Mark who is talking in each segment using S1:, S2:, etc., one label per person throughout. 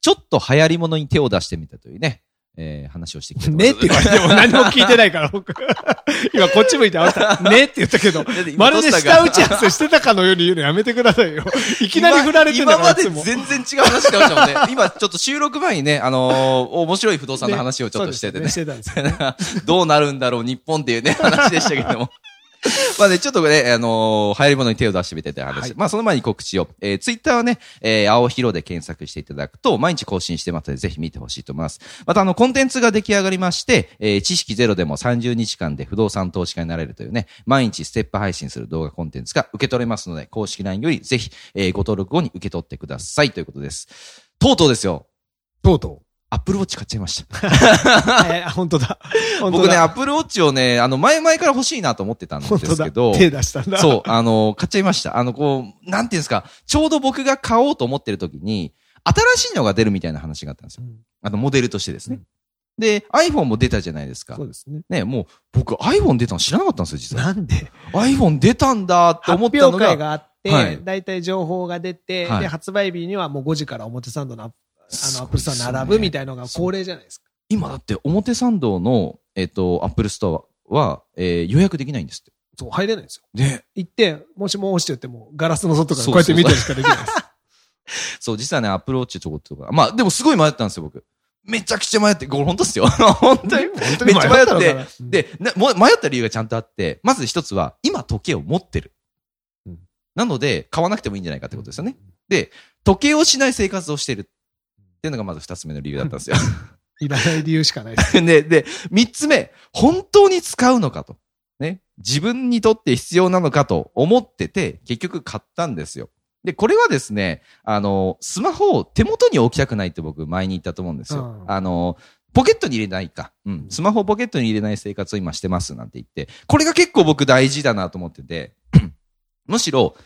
S1: ちょっと流行り物に手を出してみたというね、えー、話をしてきた
S2: ねって言われても何も聞いてないから、僕。今こっち向いてあなた、ねって言ったけど、まるで下打ち合わせしてたかのように言うのやめてくださいよ。いきなり振られてんだ
S1: 今まで全然違う話してましたもんね。今ちょっと収録前にね、あのー面白い不動産の話をちょっとしててね。
S2: ねしてたんですよ。
S1: どうなるんだろう、日本っていうね、話でしたけども。まあね、ちょっとね、あのー流行り物に手を出してみてて話。
S2: はい
S1: まあその前に告知を。えー、ツイッターはね、えー、青広で検索していただくと、毎日更新してますので、ぜひ見てほしいと思います。またあの、コンテンツが出来上がりまして、えー、知識ゼロでも30日間で不動産投資家になれるというね、毎日ステップ配信する動画コンテンツが受け取れますので、公式 LINE よりぜひ、えー、ご登録後に受け取ってくださいということです。とうとうですよ。
S2: とうと
S1: アップルウォッチ買っちゃいました。
S2: う。えー、本当だ。本当
S1: 僕ね、
S2: だ
S1: アップルウォッチをね、あの、前々から欲しいなと思ってたんで。すけど、
S2: 手出したんだ。
S1: そう、あの、買っちゃいました。あの、こう、なんていうんですか、ちょうど僕が買おうと思ってる時に、新しいのが出るみたいな話があったんですよ。
S2: うん
S1: あの、モデルとしてですね。
S2: うん
S1: で、iPhone も出たじゃないですか
S2: そ。うですね。
S1: ね、もう、僕 iPhone 出たの知らなかったんですよ、実は。
S2: なんで
S1: ？iPhone 出たんだって
S2: 発
S1: 思ったのが、
S2: 表会があって、
S1: はい
S2: だいたい情報が出て、
S1: はい
S2: で、発売日にはもう5時から表参道のアップあの、
S1: Apple
S2: Store 並ぶみたいのが恒例じゃないですか。
S1: 今だって表参道の、えっと、Apple Store は、えー予約できないんですって。
S2: そう、入れないんですよ。
S1: で、
S2: 行って、もしもしって言っても、ガラスの外からこうやって見てるしかできないです。
S1: そう、実はね、 Apple Watch ちょこっとか。まあ、でもすごい迷ったんですよ、僕。めちゃくちゃ迷って、これ本当っすよ。本当に。
S2: 本当
S1: めっちゃ迷って、、で、迷った理由がちゃんとあって、まず一つは、今時計を持ってる
S2: うん。
S1: なので、買わなくてもいいんじゃないかってことですよね。。で、時計をしない生活をしてる。っていうのがまず二つ目の理由だったんですよ。
S2: いらない理由しかないです。
S1: で、で、三つ目、本当に使うのかと。ね。自分にとって必要なのかと思ってて、結局買ったんですよ。で、これはですね、あの、スマホを手元に置きたくないって僕前に言ったと思うんですよ。
S2: うん
S1: あの、ポケットに入れないか。うん。スマホをポケットに入れない生活を今してますなんて言って、これが結構僕大事だなと思ってて、むしろ、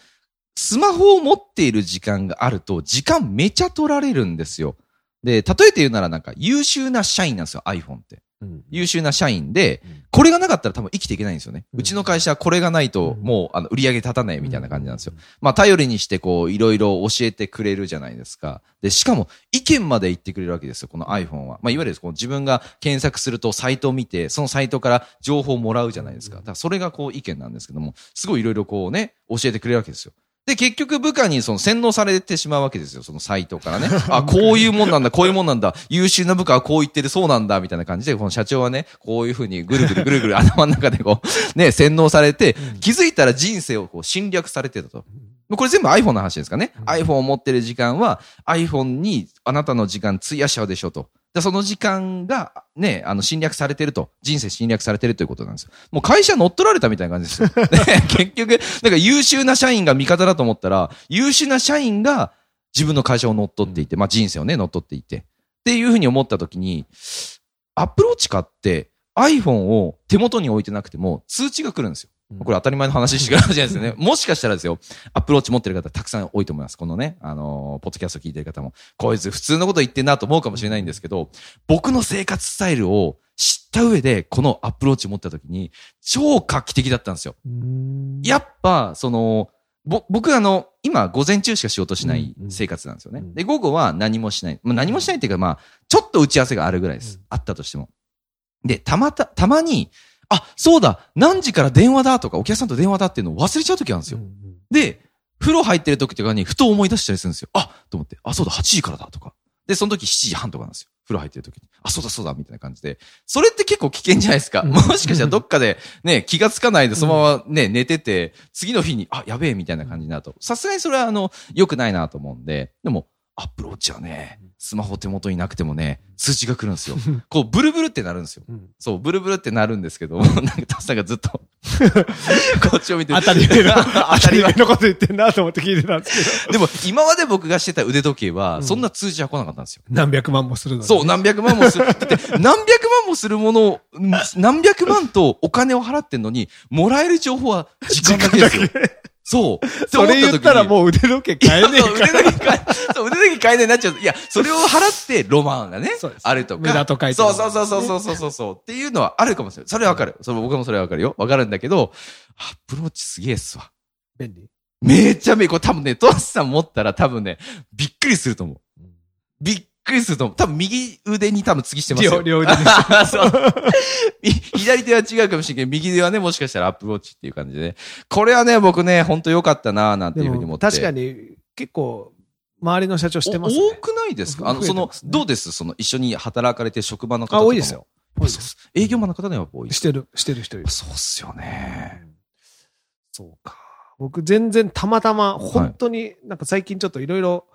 S1: スマホを持っている時間があると、時間めちゃ取られるんですよ。で、例えて言うならなんか優秀な社員なんですよ、iPhone って。優秀な社員で
S2: うん、
S1: これがなかったら多分生きていけないんですよね。
S2: う
S1: ちの会社はこれがないと
S2: うん
S1: もうあの売り上げ立たないみたいな感じなんですよ。。まあ頼りにしてこういろいろ教えてくれるじゃないですか。で、しかも意見まで言ってくれるわけですよ、この iPhone は。まあいわゆるこう自分が検索するとサイトを見て、そのサイトから情報をもらうじゃないですか。だからそれがこう意見なんですけども、すごいいろいろこうね、教えてくれるわけですよ。で、結局部下にその洗脳されてしまうわけですよ、そのサイトからね。あ、こういうもんなんだ、こういうもんなんだ、優秀な部下はこう言ってる、そうなんだ、みたいな感じで、この社長はね、こういうふうにぐるぐるぐるぐる頭の中でこう、ね、洗脳されて、気づいたら人生をこう侵略されてたと。これ全部 iPhone の話ですかね。
S2: うん
S1: iPhone を持ってる時間は iPhone にあなたの時間費やしちゃうでしょと。でその時間がね、あの侵略されてると。人生侵略されてるということなんですよ。もう会社乗っ取られたみたいな感じですよ。で 結局、なんか優秀な社員が味方だと思ったら、優秀な社員が自分の会社を乗っ取っていて、まあ人生をね、乗っ取っていて。っていうふうに思ったときに、アップローチ買って iPhone を手元に置いてなくても通知が来るんですよ。これ当たり前の話しかないじゃないですよね。もしかしたらですよ、アップローチ持ってる方たくさん多いと思います。このね、あのーポッドキャスト聞いてる方も、こいつ普通のこと言ってんなと思うかもしれないんですけど、僕の生活スタイルを知った上で、このアップローチ持った時に、超画期的だったんですよ。やっぱ、その、ぼ、僕あの、今午前中しか仕事しない生活なんですよね。
S2: うん
S1: で、午後は何もしない。まあ、何もしないっていうか、まあ、ちょっと打ち合わせがあるぐらいです。
S2: うん
S1: あったとしても。で、たまた、たまに、あ、そうだ、何時から電話だとか、お客さんと電話だっていうのを忘れちゃう時あるんですよ。で、風呂入ってる時とかにふと思い出したりするんですよ。あと思って、あ、そうだ、8時からだとか。で、その時7時半とかなんですよ。風呂入ってる時に。あ、そうだそうだ、みたいな感じで。それって結構危険じゃないですか。
S2: うん
S1: もしかしたらどっかでね、気がつかないでそのままね、寝てて、次の日に、あ、やべえ、みたいな感じになると。さすがにそれはあの、良くないなと思うんで、でも、アプローチはね、スマホ手元になくてもね、通知が来るんですよ。こう、ブルブルってなるんですよ。
S2: うん
S1: そう、ブルブルってなるんですけど、なんかトスさんがずっと、こっちを見て
S2: 当たり前の、
S1: 当
S2: 当たり
S1: 前
S2: 前のこと言ってんなと思って聞いてたんですけど。
S1: でも、今まで僕がしてた腕時計は、
S2: うん
S1: そんな通知は来なかったんですよ。
S2: 何百万もするのに。
S1: そう、何百万もする。だって、何百万もするものを、ん何百万とお金を払ってんのに、もらえる情報は時間だけですよ。そう。
S2: それ言ったらもう腕時計変えねえから。
S1: 腕時計変え、そう、腕時計変えねえなっちゃう。いや、それを払ってロマンがね、あるとか。
S2: 無駄と書いて
S1: そうそうそうそうそうそう。っていうのはあるかもしれない。それわかる。その僕もそれわかるよ。わかるんだけど、アプローチすげえっすわ。
S2: 便利
S1: めちゃめちゃ、これ多分ね、トラスさん持ったら多分ね、びっくりすると思う。りすると。多分右腕に多分次してますよ
S2: 両。両腕に。
S1: そう。み左手は違うかもしれんけど、右手はね、もしかしたらアプローチっていう感じでね。これはね、僕ね、ほんと良かったなぁなんて
S2: で
S1: いうふうに思って。
S2: も確かに結構、周りの社長してますね。
S1: お多くないですか？あの、そのどうです？その、一緒に働かれてる職場の方とか
S2: あ、
S1: も
S2: 多いですよ。。多いです
S1: 営業マンの方ね、やっぱ多い
S2: してる、してる人いる。
S1: そうっすよね。
S2: そうか。僕全然たまたま、本当になんか最近ちょっといろいろ、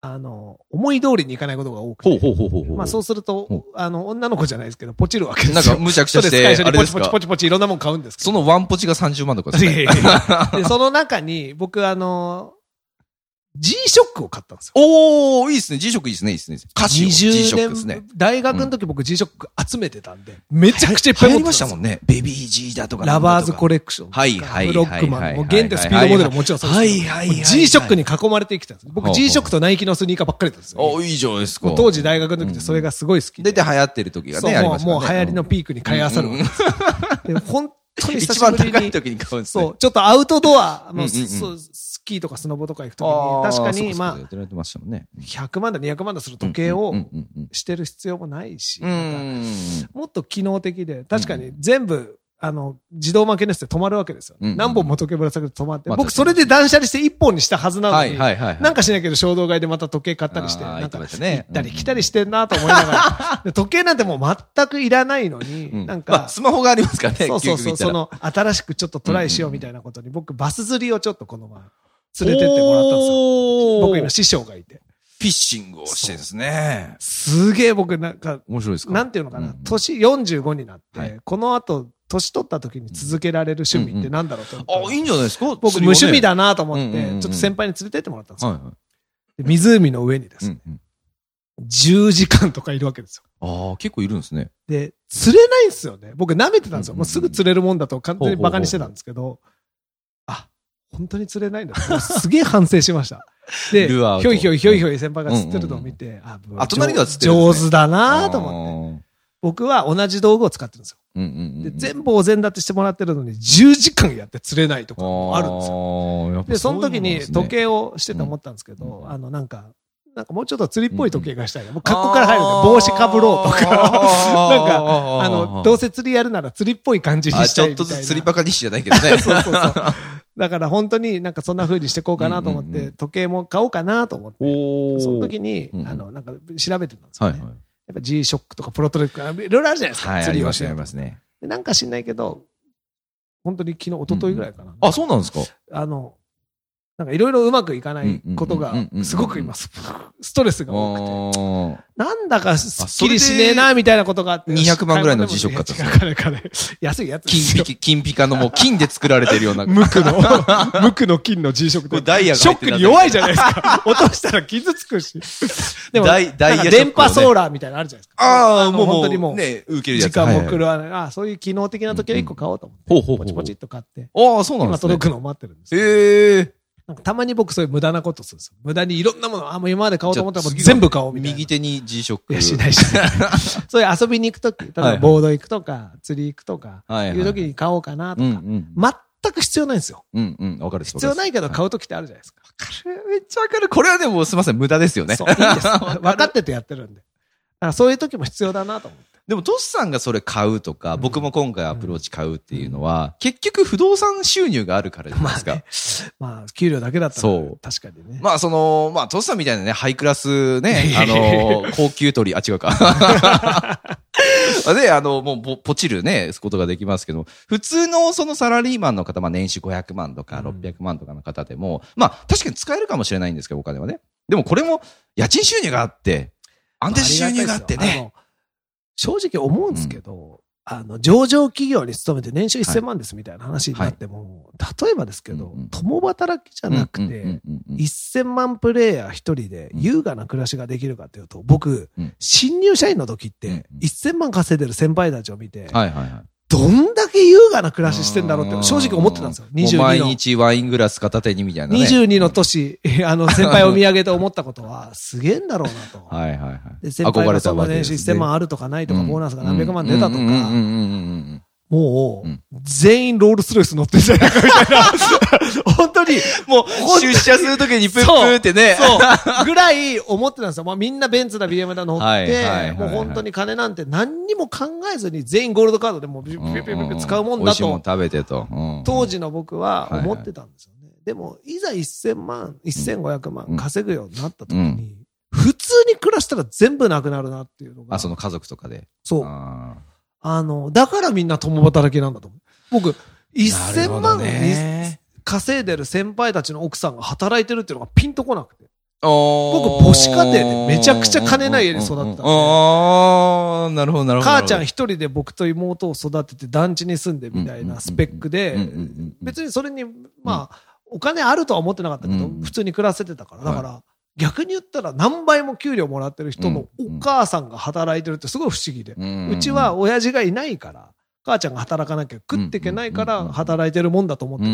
S2: あの、思い通りにいかないことが多くて。
S1: ほうほうほうほうほう。
S2: まあそうする
S1: ほ
S2: と、あの、女の子じゃないですけど、ポチるわけですよ。
S1: なんか、むちゃくちゃして、あれです
S2: ポチポチポチポチいろんなもん買うんです。
S1: そのワンポチが30万とかですね。
S2: その中に、僕あの、G-SHOCK を買ったんですよ。
S1: おー、いいですね。G-SHOCK いいですね、いいですね。歌詞を G-SHOCK ですね。
S2: 大学の時僕 G-SHOCK 集めてたんで、めちゃくちゃいっぱい持ってたんですよ
S1: したもんね。ベビー G だとか。
S2: ラバーズコ
S1: レ
S2: レクション。
S1: はいはいはい
S2: ブロックマン。
S1: はい
S2: もう現代スピードモデルももちろんそうです。
S1: はいはいはいはい
S2: G-SHOCK に囲まれて生きてたんです。僕 G-SHOCK とナイキのスニーカーばっかりだったんですよ。
S1: おいいじゃないですか。
S2: 当時大学の時ってそれがすごい好きで。
S1: 出て流行ってる時がね、あり
S2: もうもう流行りのピークに買い漁るわけです本当に久
S1: 一
S2: しぶりに。
S1: 番高い時に買うんですね。
S2: そう、ちょっとアウトドア、もキーとかスノボとか行くときに、確かに、まあ、
S1: やってられてましたもんね。
S2: 100万だ、200万だする時計をしてる必要もないし。もっと機能的で、確かに全部、あの、自動負けのやつで止まるわけですよ。何本も時計ぶら下げて止まって。
S1: まあ
S2: 僕、それで断捨離して1本にしたはずなの
S1: はい
S2: に。なんかしないけど衝動買いでまた時計買ったりして、なんか行ったり来たりしてんなと思いながら、で時計なんてもう全くいらないのに、
S1: うん
S2: なん
S1: まあ
S2: か、
S1: スマホがありますからね、
S2: そうそうそう、その、新しくちょっとトライしようみたいなことに、僕、バス釣りをちょっとこの前、連れてってもらったんですよ。
S1: よ
S2: 僕今師匠がいて。
S1: フィッシングをしてですね。
S2: すげえ僕なんか、
S1: 面白いですか？
S2: なんていうのかな、
S1: うん
S2: 年45になって、
S1: はい
S2: この後、年取った時に続けられる趣味ってなんだろうと思ったら
S1: あ、いいんじゃないですか？
S2: 僕無趣味
S1: だ。
S2: だなと思って、
S1: うんうんうん
S2: ちょっと先輩に連れてってもらったんですよ。
S1: はいはい。
S2: で湖の上にですね、
S1: うんうん
S2: 10時間とかいるわけですよ。
S1: ああ、結構いるんですね。
S2: で、釣れないんですよね。僕舐めてたんですよ。
S1: うんうんうん
S2: もうすぐ釣れるもんだと完全にバカにしてたんですけど、あ、本当に釣れないんだって。すげえ反省しました。で、ひ
S1: ルアーと
S2: ょいひょいひょいひょい先輩が釣ってるのを見て、あ、
S1: あ隣では釣ってるんですね
S2: 上手だなと思って。
S1: って。
S2: 僕は同じ道具を使ってるんですよ。
S1: うんうんうん
S2: で、
S1: うん。
S2: 全部お膳立てしてもらってるのに10時間やって釣れないとかもあるんですよ。
S1: よ
S2: で、その時に時計をしてて思ったんですけど、
S1: うん
S2: あの、なんか、なんかもうちょっと釣りっぽい時計がしたいな。もう格好から入るんで、帽子かぶろうとか、なんか、あの、どうせ釣りやるなら釣りっぽい感じに
S1: あ、
S2: し
S1: ちょっ
S2: たいみたいな。
S1: とずつ釣りバカにしじゃないけどね。
S2: そうそうそう。だから本当になんかそんな風にしてこうかなと思って、時計も買おうかなと思って、その時に、あの、なんか調べてたんですよね。
S1: はいはい。
S2: やっぱ G-SHOCK とかプロトレックいろいろあるじゃないですか。
S1: はい、あ
S2: 釣りをして
S1: りますね、ありますね。
S2: でなんか知んないけど、本当に昨日、一昨日ぐらいかな。
S1: あ、そうなんですか
S2: あの、なんかいろいろうまくいかないことがすごく今、スストレスが多くて。
S1: あ
S2: なんだかすっきりしねえな、みたいなことがあって。
S1: 200万ぐらいの G-SHOCK 買ったんですか
S2: いや違うからから安いやつ。
S1: 金ピカ、金ピカのもう金で作られてるような。
S2: 無垢の、無垢の金のク
S1: これダイヤが
S2: ショックに弱いじゃないですか。落としたら傷つくし。でも、
S1: ダイダイヤ
S2: 電波ソーラーみたいなのあるじゃないですか。
S1: ああ、
S2: の
S1: もう、も
S2: 本当にもう、
S1: ね、受けるや
S2: 時
S1: つ。
S2: 間も狂
S1: る。
S2: わない。ああ、そういう機能的な時計1個買おうと思って。ポチポチっと買って。
S1: ああ、そうなん
S2: 今
S1: ですね。
S2: 届くのを待ってるんですよ。
S1: へえ。
S2: なんかたまに僕そういう無駄なことするんですよ。無駄にいろんなもの、あ、もう今まで買おうと思ったらもう全部買おうみたいな。
S1: 右手に G-SHOCK。
S2: いや、しないしない。そういう遊びに行くとき、例え
S1: はい
S2: ばボード行くとか、釣り行くとか、
S1: はい
S2: うときに買おうかなとか、
S1: ん。
S2: 全く必要ないんですよ。
S1: うんうん。わかる
S2: 必要ないけど
S1: わ
S2: 買うときってあるじゃないですか。
S1: かるめっちゃわかる。これはでもすみません、無駄ですよね。
S2: そう、いいんです。分かっててやってるんで。だからそういう時も必要だなと思って。
S1: でも、トスさんがそれ買うとか、僕も今回アプローチ買うっていうのは、結局不動産収入があるからじゃないですか。
S2: ね、まあ、給料だけだったら、
S1: そう
S2: 確かにね。
S1: まあ、その、まあ、トスさんみたいなね、ハイクラスね あの、高級鳥、あ、違うか。で、あの、もうポ、ポチるね、ことができますけど、普通のそのサラリーマンの方、まあ、年収500万とか
S2: うん
S1: 600万とかの方でも、まあ、確かに使えるかもしれないんですけど、お金はね。でもこれも家賃収入があって、安定収入があってね。
S2: 正直思うんですけど、あの、上場企業に勤めて年収1000万ですみたいな話になっても、例えばですけど、共働きじゃなくて、
S1: うんうんうんうん
S2: 1000万プレイヤー一人で優雅な暮らしができるかっていうと、僕、
S1: うん。
S2: 新入社員の時って
S1: うんうん、
S2: 1000万稼いでる先輩たちを見て、
S1: はいはいはい。
S2: どんだけ優雅な暮らししてんだろうって正直思ってたんですよ。
S1: もう毎
S2: 22の。
S1: 日ワイングラス片手にみたいなね。
S2: 22の年、あの、先輩を見上げて思ったことは、すげえんだろうなと。
S1: はいはいはい。
S2: で、先輩がその年収1000万
S1: あ
S2: あるとかないとか、ボーナスが何百万出たとか、
S1: うんうんうんうんうん
S2: もう
S1: うん、
S2: 全員ロールスロイス乗ってんじゃないかみたいな。本当に、
S1: もう、出社するときにプップーってね。
S2: そう。ぐらい思ってたんですよ。まあみんなベンツだ、BM だ乗っ
S1: はいはいはいは
S2: て、
S1: い
S2: もう本当に金なんて何にも考えずに全員ゴールドカードでもうピュピュピュピュピュ使うもんだ
S1: 美味しいもん
S2: と、
S1: 食べてと。うん
S2: 当時の僕は思ってたんですよね。でも、いざ1000万、1500万稼ぐようになった時に、普通に暮らしたら全部なくなるなっていうのが。
S1: あ、その家族とかで。
S2: そう。
S1: あ
S2: あの、だからみんな共働きなんだと思う。僕、
S1: ーなる
S2: 1000
S1: ほど
S2: 万に
S1: ね
S2: 稼いでる先輩たちの奥さんが働いてるっていうのがピンとこなくて。
S1: 僕
S2: 僕母子家庭でめちゃくちゃ金ない家に育ってたんで
S1: ああ、なるほど、なるほど。
S2: 母ちゃん一人で僕と妹を育てて団地に住んでみたいなスペックで別にそれに、まあ、お金あるとは思ってなかったけど
S1: うん、
S2: 普通に暮らせてたから。だか
S1: は
S2: ら、逆に言ったら何倍も給料もらってる人のお母さんが働いてるってすごい不思議で。
S1: う
S2: ちは、親父がいないから、母ちゃんが働かなきゃ食っていけないから働いてるもんだと思ってて、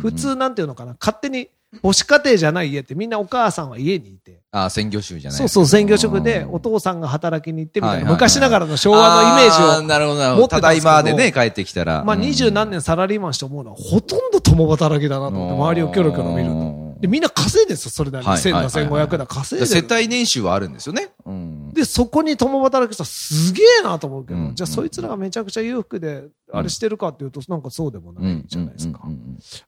S2: 普通なんていうのかな、勝手に母子家庭じゃない家ってみんなお母さんは家にいて、
S1: ああ、専業主婦じゃない。
S2: そうそう、専業主婦でお父さんが働きに行ってみたいな、昔ながらの昭和のイメージを
S1: なるほど、なるほ
S2: た
S1: だいまでね、帰ってきたら。
S2: まあ二十何年サラリーマンして思うのは、ほとんど共働きだなと思って、周りをキョロキョロ見ると。で、みんな稼いでるんですよ、それなりに。1000だ、1500だ、稼いで
S1: 世
S2: る。
S1: 帯年収はあるんですよね。うん。
S2: で、そこに共働きしたらすげえなと思うけど、
S1: うん。
S2: じゃあそいつらがめちゃくちゃ裕福で、あれしてるかっていうと、なんかそうでもないじゃないですか。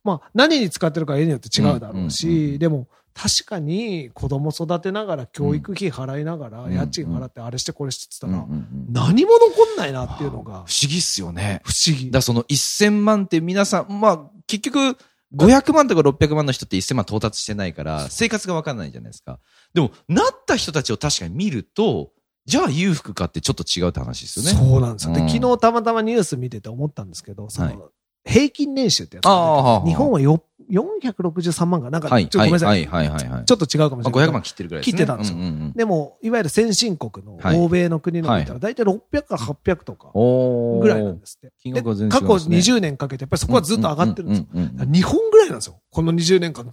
S2: まあ、何に使ってるか家によって違うだろうし、でも、確かに子供育てながら、教育費払いながら、
S1: うん
S2: 家賃払ってあれしてこれしてって
S1: うん
S2: 言ったら、何も残んないなっていうのが
S1: 不思議っすよね。
S2: 不思議。
S1: だその1000万って皆さん、まあ、結局、500万とか600万の人って1000万到達してないから、生活がわかんないじゃないですか。でも、なった人たちを確かに見ると、じゃあ裕福かってちょっっと違うって話ですよね。
S2: そうなんですよ。で、
S1: うん
S2: 昨日たまたまニュース見てて思ったんですけど、そ
S1: はい
S2: の、平均年収ってやつ
S1: ああ
S2: が
S1: はあはあ
S2: 出て日本はよ463万か、なんか、ちょ
S1: はい
S2: っとごめんなさ。
S1: はいいはいはいはい。
S2: ちょっと違うかもし
S1: まあ
S2: れない。
S1: 500万切ってるぐらいですね。
S2: 切ってたんですよ
S1: ううん
S2: でも、いわゆる先進国の
S1: はい
S2: 欧米の国の見た
S1: は
S2: ら、大体600から800とかぐらいなんですって。
S1: 金
S2: で
S1: 額は全然
S2: 過去
S1: 違いますね
S2: 20年かけて、やっぱりそこはずっと上がってるんですよ。日本ぐらいなんですよ。この20年間、ず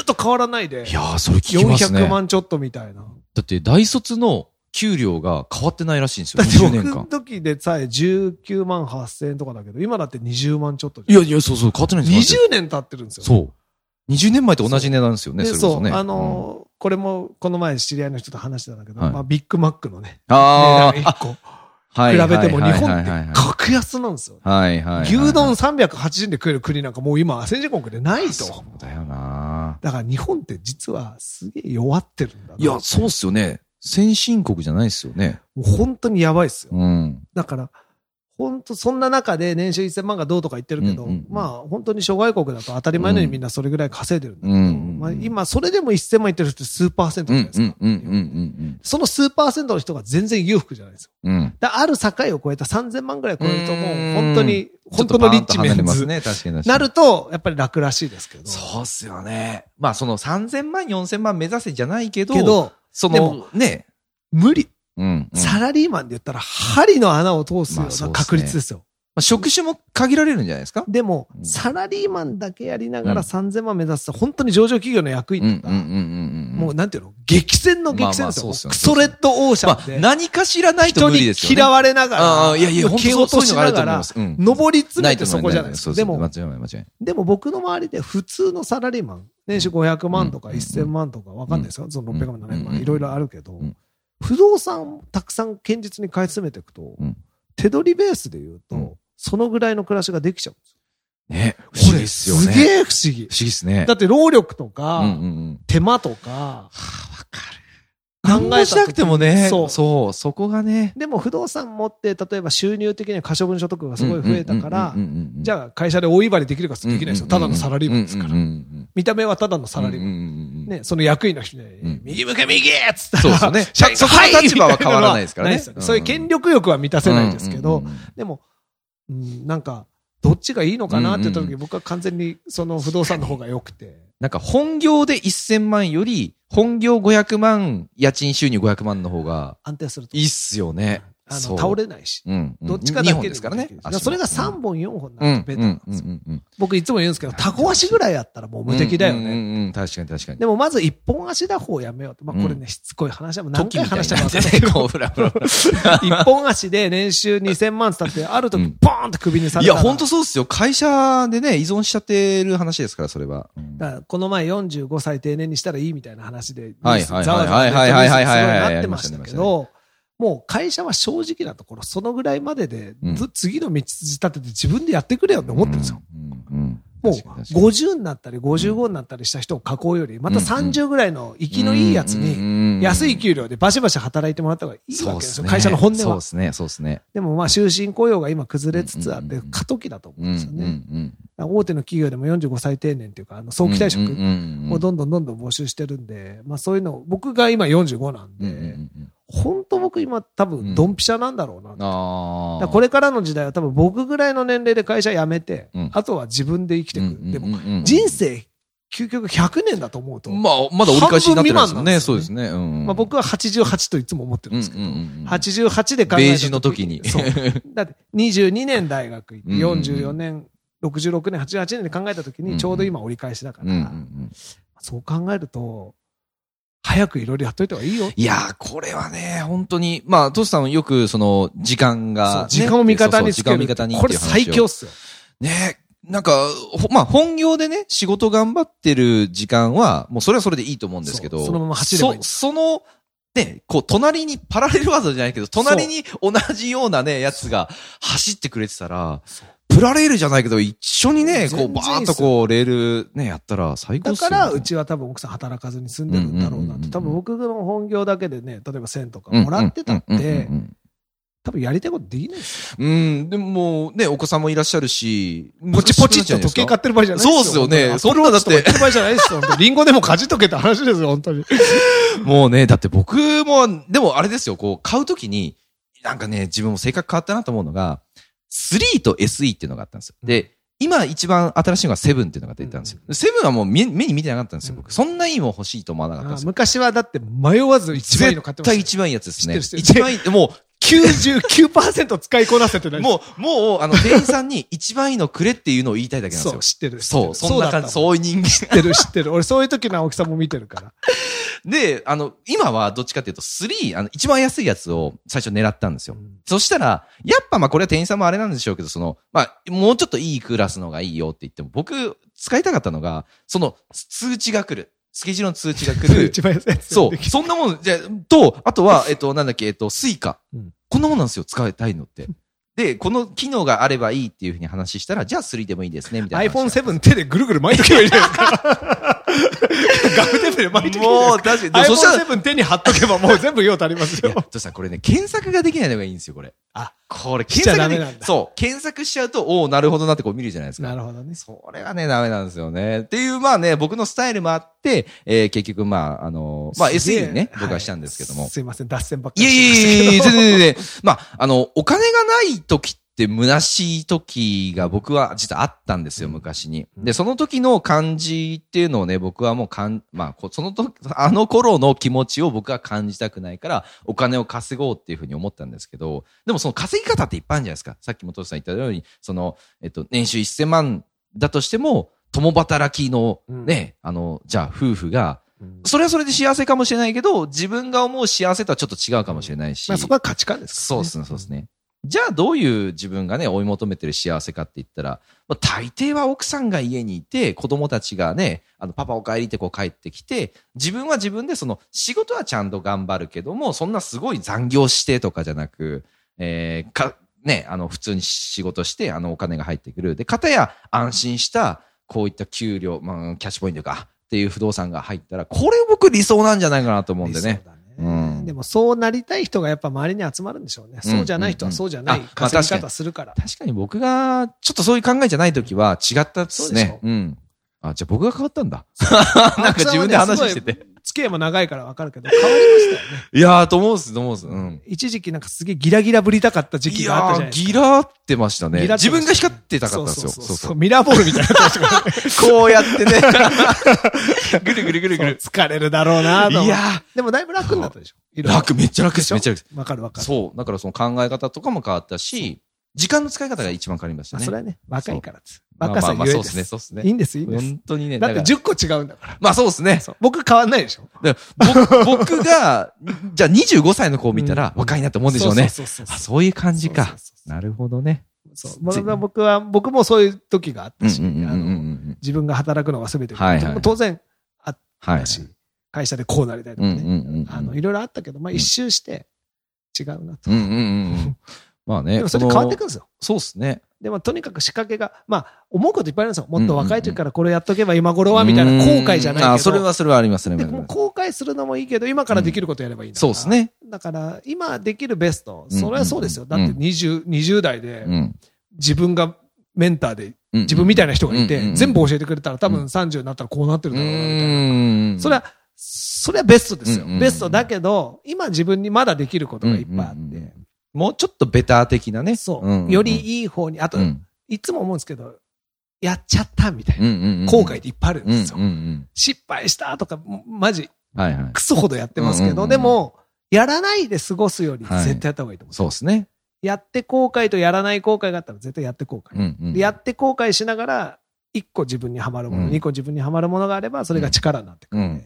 S2: ーっと変わらないで
S1: い、やー、それ聞きますね。
S2: 400万ちょっとみたいな。
S1: だって大卒の給料が変わってないらしいんですよ。
S2: だって
S1: 20
S2: 僕の。時でさえ19万8000円とかだけど、今だって20万ちょっと
S1: いやいや、そうそう、変わってないんですよ。
S2: 20年経ってるんですよ。
S1: そう。20年前と同じ値段ですよね、
S2: で
S1: それこそね。
S2: そう、あのーこれも、この前知り合いの人と話してたんだけど、
S1: はい
S2: まあ、ビッグマックのね、値段
S1: あ、
S2: 1個、
S1: は
S2: 比べても日本って格安なんですよ。
S1: はいはいはい。
S2: 牛丼380円で食える国なんかもう今、先進国でないと。
S1: そうだよな
S2: だから日本って実はすげえ弱ってるんだな。
S1: いや、そうっすよね。先進国じゃないっすよね。
S2: もう本当にやばいっすよ。
S1: うん。
S2: だから、本当そんな中で年収1000万がどうとか言ってるけど、
S1: うんうんうん
S2: まあ本当に諸外国だと当たり前のようにみんなそれぐらい稼いでるんだけど、
S1: うんうんうん
S2: まあ今それでも1000万言ってる人って数パーセント
S1: う
S2: じゃないですか。その数パーセントの人が全然裕福じゃないですよ。
S1: うん。
S2: ある境を超えた3000万ぐらい超えるともう
S1: うん
S2: 本当に、本当のリッチメンズ
S1: ね。
S2: なると、やっぱり楽らしいですけど。
S1: そうっすよね。まあ、その3000万、4000万目指せじゃないけど、
S2: けど、
S1: そ
S2: でも
S1: の、ね。
S2: 無理。
S1: うん、うん。
S2: サラリーマンで言ったら、針の穴を通すような確率ですよ。
S1: まあ職種も限られるんじゃないですか？
S2: でも
S1: う、ん
S2: サラリーマンだけやりながら
S1: うん
S2: 3000万目指すと、本当に上場企業の役員とか。もうなんていうの激戦の激戦ですよ。クソレッドオーシ
S1: まあ
S2: ャンで、
S1: 何かしらないと
S2: 人に
S1: 無理ですよね。
S2: 嫌われながら、
S1: ああ、いやいや、
S2: 蹴落としながら。
S1: うん。
S2: 上り詰めてそこじゃないですか。でも。でも僕の周りで普通のサラリーマン、年収500万とか
S1: うん
S2: 1000万とかわかんないですよ。その600万、700
S1: うん
S2: 万、いろいろあるけど
S1: うん、
S2: 不動産たくさん堅実に買い詰めていくと
S1: うん、
S2: 手取りベースで言う
S1: うん
S2: と、そのぐらいの暮らしができちゃうんですよ。
S1: ね。不思議っすよね。
S2: すげえ不思議
S1: 不。思議っすね。
S2: だって労力と
S1: うんうん
S2: か、
S1: うん。
S2: 手間とか、
S1: わかる。
S2: 考え
S1: しなくてもね、
S2: そう
S1: そう、そこがね。
S2: でも不動産持って、例えば収入的には可処分所得がすごい増えたから、じ
S1: ゃ
S2: ゃあ会社で大威張りできるかできないですよ。ただのサラリーマンですから。見た目はただのサラリーマン。
S1: ン
S2: ね、その役員の人に、
S1: ん
S2: 右向け右っつったら、
S1: そうですよね
S2: 社員が
S1: そこの立場は変わらないですからね
S2: そういう権力欲は満たせないですけど、でも、うん、なんか、どっちがいいのかなって言った時、
S1: うんうん
S2: 僕は完全にその不動産の方が良くて。
S1: なんか本業で1000万より、本業500万、家賃収入500万の方が
S2: 安定すると。
S1: いいっすよね。
S2: あの、倒れないし。
S1: うん。
S2: どっちかだ
S1: 日
S2: け
S1: 本ですからね。
S2: だそれが3本4本なるとベタなん
S1: うん
S2: ですよ。
S1: うんうん
S2: 僕いつも言うんですけど、タコ足ぐらいやったらもう無敵だよね。
S1: うんうんうんうん確かに確かに。
S2: でもまず一本足打法をやめようと。まあこれね、しつこい話は何
S1: 時
S2: 回話したか分かんないけ。一本足で年収2000万ってって、ある時
S1: うん
S2: ポーンと首にされ
S1: いや、
S2: たら。
S1: 本当そうっすよ。会社でね、依存しちゃってる話ですから、それは。うん
S2: だからこの前45歳定年にしたらいいみたいな話で、ざわざわ
S1: はいはいはいはいはいはいはい
S2: なってましたけど、もう会社は正直なところ、そのぐらいまでで、
S1: うん
S2: ず次の道筋立てて自分でやってくれよって思ってるんですよ。
S1: うん。うんうん
S2: もう
S1: 確かに確かに
S2: 50になったり55になったりした人を囲うより、また30ぐらいの生きのいいやつに、
S1: に
S2: 安い給料でバシバシ働いてもらった方がいいわけですよ。会社の本音は
S1: そうで。すね、そうですね。
S2: でもまあ終身雇用が今崩れつつあって過渡期だと思
S1: う
S2: うんですよね。
S1: ん
S2: 大手の企業でも45歳定年っていうか、あの早期退職
S1: も
S2: をどんどんどんどん募集してるんで、まあそういうの、僕が今45なん
S1: うんうんう
S2: で、
S1: ん
S2: 本当僕今多分ドンピシャなんだろうな。だか
S1: ああ。
S2: らこれからの時代は多分僕ぐらいの年齢で会社辞めて
S1: うん、
S2: あとは自分で生きていく。でも
S1: も
S2: 人生、究極100年だと思うと、
S1: まあ、まだ折り返しになってないですね。そうですね。うん
S2: まあ僕は88といつも思ってるんですけど、
S1: うんうんうんうん
S2: 88で考えた
S1: ベージュの時に
S2: そう。だって22年大学行って、
S1: うんうんうん
S2: 44年、66年、88年で考えた時にちょうど今折り返しだから、
S1: うんうんうん
S2: そう考えると、早くいろいろやっといた方がいいよ。
S1: いやー、これはね、本当に、まあ、トシさんはよく、その、時間が、ね、
S2: 時間を味方につける。
S1: 時間を味方に
S2: これ最強っすよ。
S1: ねなんか、ほまあ、本業でね、仕事頑張ってる時間は、もうそれはそれでいいと思うんですけど、
S2: そのまま走ればいい
S1: そ、その、ね、こう、隣に、パラレルワードじゃないけど、隣に同じようなね、やつが走ってくれてたら、プラレールじゃないけど、一緒にね、こう、バーンとこう、レールね、やったら最高っすよ、ね。
S2: だから、うちは多分奥さん働かずに住んでるんだろうなって。多分僕の本業だけでね、例えば1000とかもらってたって
S1: う、ん
S2: 多分やりたいことできないですよ。
S1: うん、でももうね、お子さんもいらっしゃるし、
S2: ポチポチっと時計買ってる場合じゃないですよ。
S1: そうっすよねそんなだって
S2: ってる場合じゃないですよ。リンゴでもかじっとけって話ですよ、本当に。
S1: もうね、だって僕も、でもあれですよ、こう、買うときに、なんかね、自分も性格変わったなと思うのが、3と SE っていうのがあったんですよ。で、今一番新しいのが7っていうのが出てたんですよ。7はもう目目に見てなかったんですよ、僕。そんないいもん欲しいと思わなかったんですよ。
S2: 昔はだって迷わず一番いいの買ってましたよ。
S1: 絶対一番いいやつですね。一番いい、も
S2: 99%使いこなせてな
S1: う、
S2: い。
S1: もう、もう、あの、店員さんに一番いいのくれっていうのを言いたいだけなんですよ
S2: そう、。知ってる。
S1: そう、そんな感じ、
S2: う
S1: そういう人間。
S2: 知ってる、知ってる。俺そういう時の青木さんも見てるから。
S1: で、あの、今はどっちかっていうと、3、あの、一番安いやつを最初狙ったんですよ。
S2: うん
S1: そしたら、やっぱまあこれは店員さんもあれなんでしょうけど、その、まあ、もうちょっといいクラスのがいいよって言っても、僕、使いたかったのが、その、通知が来る。スケジュールの通知が来る。そう。そんなもん、じゃあと、あとは、えっと、なんだっけ、えっと、 Suica。
S2: うん
S1: こんなもんなんですよ、使いたいのって。で、この機能があればいいっていうふうに話したら、じゃあ3でもいいですね、みたいな話が。
S2: iPhone7 手でぐるぐる巻いとけばいいじゃないですか。ガムテープで巻いとけばいいじゃ
S1: もう。確かに。そしたら、
S2: iPhone7 手に貼っとけばもう全部用足りますよ。、
S1: とさ、これね、検索ができないのがいいんですよ、これ。
S2: あ、
S1: これ、検索でそう、検索しちゃうと、おおなるほどなってこう見るじゃないですか。
S2: なるほどね。
S1: それはね、ダメなんですよね。っていう、まあね、僕のスタイルもあって、えー結局、まあ、あのまあ、SE にね、
S2: はい
S1: 僕はしたんですけども。
S2: すいません、脱線ばっかりしてましたけど。
S1: 全然全然。まあ、あの、お金がない時って虚しい時が僕は実はあったんですよ、昔に。で、その時の感じっていうのをね、僕はもうかん、まあ、こそのと、あの頃の気持ちを僕は感じたくないから、お金を稼ごうっていうふうに思ったんですけど、でもその稼ぎ方っていっぱいあるんじゃないですか。さっきもトシさん言ったように、その、えっと、年収1000万だとしても、共働きのね、あの、じゃあ夫婦が、
S2: うん
S1: それはそれで幸せかもしれないけど、自分が思う幸せとはちょっと違うかもしれないし。
S2: まあそこは価値観ですね
S1: そうですね、そうですね。じゃあどういう自分がね、追い求めてる幸せかって言ったら、まあ、大抵は奥さんが家にいて、子供たちがね、あの、パパお帰りってこう帰ってきて、自分は自分でその、仕事はちゃんと頑張るけども、そんなすごい残業してとかじゃなく、えー、か、ね、あの、普通に仕事して、あの、お金が入ってくる。で、かたや安心した、こういった給料、まあ、キャッシュポイントか、っていう不動産が入ったら、これ僕理想なんじゃないかなと思うんでね。
S2: 理想だね
S1: うん
S2: でもそうなりたい人がやっぱ周りに集まるんでしょうね。
S1: うん
S2: そうじゃない人はそうじゃない稼ぎ方するから。
S1: 確かに僕が、ちょっとそういう考えじゃないときは違ったっす
S2: そう
S1: うん。あ、じゃあ僕が変わったんだ。
S2: 青
S1: なんか自分で話してて。
S2: 付き合いも長いからわかるけど、変わりましたよね。
S1: いやー、と思うんす、と思うんす。うん。
S2: 一時期なんかすげえギラギラぶりたかった時期があったじゃないですか。
S1: ギラってましたね自分が光ってたかったんですよ。
S2: そうそうそう
S1: そう
S2: ミラーボールみたいな
S1: こうやってね。ぐるぐるぐるぐる。
S2: 疲れるだろうなと
S1: いや
S2: でもだいぶ楽になったでしょ
S1: 楽、めっちゃ楽です、めっちゃ楽です。
S2: わかるわかる。
S1: そう。だからその考え方とかも変わったし、時間の使い方が一番変わりましたね。
S2: まあそれはね、若いからです。
S1: まあ
S2: 若さ
S1: まあまあ
S2: ゆえで
S1: そうですね、そうですね。
S2: いいんです、いいんです。
S1: 本当にね。
S2: だって
S1: だから
S2: 10個違うんだから。
S1: まあそうですね。
S2: 僕変わんないでしょ
S1: 僕僕が、じゃあ25歳の子を見たら
S2: うん
S1: 若いなって思うんでしょうね。
S2: そうそうそう
S1: あ、
S2: そう
S1: いう感じかなるほどね。
S2: そう僕は、僕もそういう時があったし。自分が働くのが全て、
S1: はいはい
S2: 当然あっ
S1: はい
S2: た。し、会社でこうなりたいとかね。いろいろあったけど、まあ一周して違うなと。
S1: うんうんうんうん。まあね。
S2: でもそれで変わっていくんですよ。
S1: そうですね。
S2: でもとにかく仕掛けが、まあ思うこといっぱいあるんですよ。もっと若い時からこれやっとけば今頃はみたいな後悔じゃないけど。
S1: あ、それはそれはありますね。
S2: でも後悔するのもいいけど、今からできることやればいいんだから
S1: そうです。ね。
S2: だから、今できるベスト、
S1: うん
S2: それはそうですよ。だって20、20代で
S1: うん。
S2: 自分がメンターで
S1: うん
S2: 自分みたいな人がい
S1: うんうん
S2: て、
S1: うん
S2: 全部教えてくれたら多分30になったらこうなってる
S1: う
S2: だろうな、みたいな。それは、それはベストですよ
S1: うんうんう。ん
S2: ベストだけど、今自分にまだできることがいっぱいあっ
S1: うんうんうん
S2: て、
S1: もうちょっとベター的なね。
S2: そう。よりいい方に、あと
S1: う、ん、
S2: いつも思うんですけど、やっちゃったみたいな。後悔っていっぱいあるんですよ。
S1: うん。
S2: 失敗したとか、マジ。クソほどやってますけど、でも、やらないで過ごすより
S1: はい
S2: 絶対やった方がいいと思う。
S1: そうですね。
S2: やって後悔とやらない後悔があったら絶対やって後悔。やって後悔しながら、一個自分にはまるもの、
S1: うん
S2: 二個自分にはまるものがあれば、それが力になってく
S1: う
S2: るんで。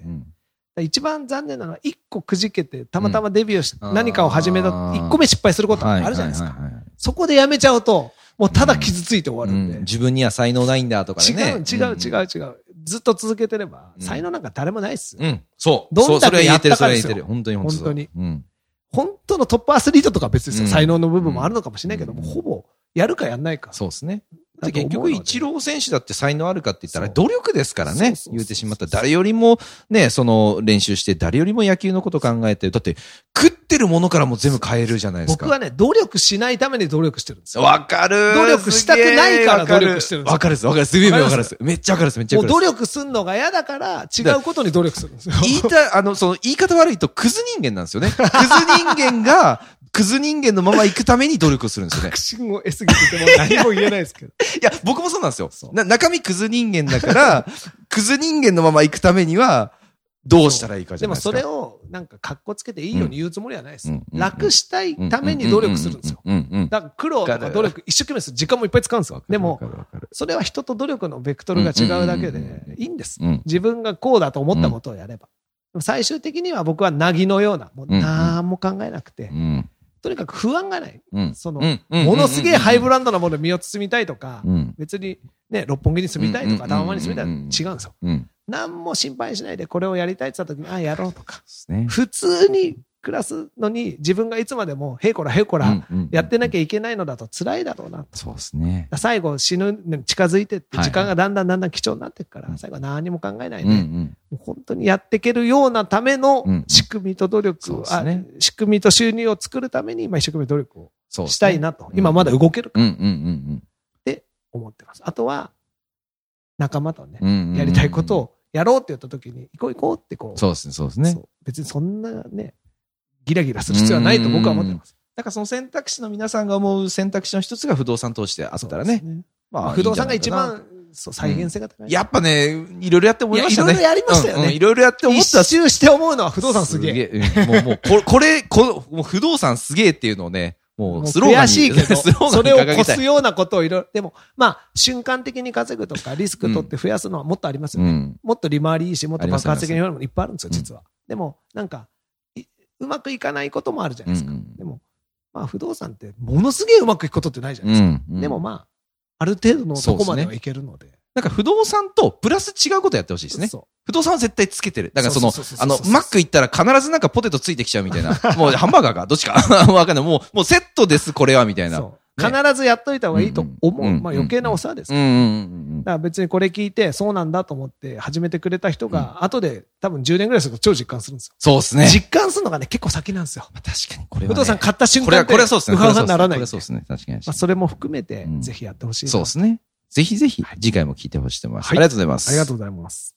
S1: んうん。
S2: 一番残念なのは、一個くじけて、たまたまデビューし、
S1: うん
S2: 何かを始めた、一個目失敗することあるじゃないですか。そこでやめちゃうと、もうただ傷ついて終わるんで。
S1: うん自分には才能ないんだとか
S2: 違
S1: ね。
S2: う、違う、違う、違う。ずっと続けてれば、
S1: うん
S2: 才能なんか誰もないっす。
S1: うん。そう。
S2: どんだけ
S1: そうそれは言えてる、
S2: やったかですよ
S1: それは言えてる。本当に本当
S2: に
S1: うん。
S2: 本当のトップアスリートとかは別ですよ。
S1: うん
S2: 才能の部分もあるのかもしれないけども、
S1: うん
S2: ほぼ、やるかやんないか。
S1: そうですね。
S2: だと思
S1: 結局、イチロー選手だって才能あるかって言ったら、努力ですからね言うてしまったら、誰よりもね、その練習して、誰よりも野球のこと考えて、だって、食ってるものからも全部変えるじゃないですか。
S2: 僕はね、努力しないために努力してるんですよ。
S1: わかる
S2: 努力したくないから努力してるんですよ
S1: わかるです、わかるです。すげえわかるです。めっちゃわかるです、めっちゃわかるです。
S2: 努力すんのが嫌だから、違うことに努力するんですよ。
S1: 言いたい、あの、その言い方悪いと、クズ人間なんですよね。クズ人間が、クズ人間のまま行くために努力をするんですよね
S2: 確。信を得すぎてても何も言えないですけど。
S1: いや、僕もそうなんですよな中身クズ人間だから、クズ人間のまま行くためには、どうしたらいいかじ
S2: でも
S1: ゃないですか。
S2: それを、なんか、格好つけていいように言うつもりはないです
S1: うん。
S2: 楽したいために努力するんですよ。だから苦労とか努力一生懸命する時間もいっぱい使うんですよ。でもそれは人と努力のベクトルが違うだけで、いいんです。
S1: うん
S2: 自分がこうだと思ったことをやれば。でも最終的には僕はなぎのような、もう何も考えなくて
S1: う、ん
S2: とにかく不安がない。
S1: うん
S2: そのものすげえハイブ
S1: ラ
S2: ランドなものに身を包みたいとか、
S1: うん
S2: 別にね、六本木に住みたいとか、
S1: うん
S2: 玉間に住みたいと
S1: うん
S2: か違うんですよ。
S1: うん。
S2: 何も心配しないでこれをやりたいって言った時に、ああ、やろうとか。
S1: ね。
S2: 普通に暮らすのに、自分がいつまでも、へいこらへいこら、やってなき
S1: ゃ。
S2: ゃいけないのだと辛いだろうな。
S1: そうですね。
S2: 最後死ぬのに近づいてって、
S1: はい
S2: 時間がだんだんだんだん貴重になっていくから、最後は何も考えないで。もう本当にやっていけるようなための
S1: うん
S2: 仕組みと努力を、仕組みと収入を作るために、今一生懸命努力をしたいなと。
S1: うん
S2: 今まだ動けるか
S1: うんうんうん
S2: 思ってます。あとは、仲間とね。やりたいことをやろうって言った時に、行こう行こうってこう、
S1: そうですね、そうですね
S2: 別にそんなね、ギラギラする必要はないと僕は思ってます。
S1: だからその選択肢の皆さんが思う選択肢の一つが不動産投資であったらね。
S2: そうです
S1: ま
S2: まあ不動産が一番、そう、再現性が高い。
S1: やっぱね、いろいろやって思いましたね。
S2: いろいろやりましたよね
S1: いろいろやって思った
S2: 一周して思うのは不動産すげえ。
S1: もう、もう、これ、これ、こもう不動産すげえっていうのをね、も
S2: もう
S1: うスローガンに。
S2: 悔しいけど、それを。越すようなことをいろいろ、でも、まあ、瞬間的に稼ぐとか、リスク取って増やすのはもっとありますよね。
S1: うん。
S2: もっと利回りいいし、もっと爆発的にいっぱいあるんですよ、
S1: うん
S2: 実は。でも、なんか、いうまくいかないこともあるじゃないですか。
S1: うん
S2: でも、まあ、不動産って、ものすげえうまくいくことってないじゃないですか。
S1: うん。
S2: でもまあ、ある程度のとこまではいけるので。
S1: なんか不動産とプラス違うことやってほしいですね。
S2: そ
S1: 不動産は絶対つけてる。だからそのあのマック行ったら必ずなんかポテトついてきちゃうみたいな。もうハンバーガーかどっちか わかんない。もう、もうセットです、これは、みたいな。
S2: 必ずやっといた方がいいと思う。
S1: うん
S2: まあ余計なお世話です。
S1: うん
S2: だから別にこれ聞いて、そうなんだと思って始めてくれた人が、後で多分10年ぐらいすると超実感するんですよ。
S1: そうですね。
S2: 実感するのがね、結構先なんですよ。
S1: まあ確かにこれは、ね。
S2: 不動産買った瞬
S1: これは、
S2: 間って、
S1: これはそうですね。
S2: うはうならない。
S1: これはそうですね。確かに。
S2: まあそれも含めて
S1: う、ん
S2: ぜひやってほしいな。
S1: そうですね。ぜひぜひ次回も聞いてほしいと思います。
S2: はい
S1: ありがとうございます。
S2: ありがとうございます。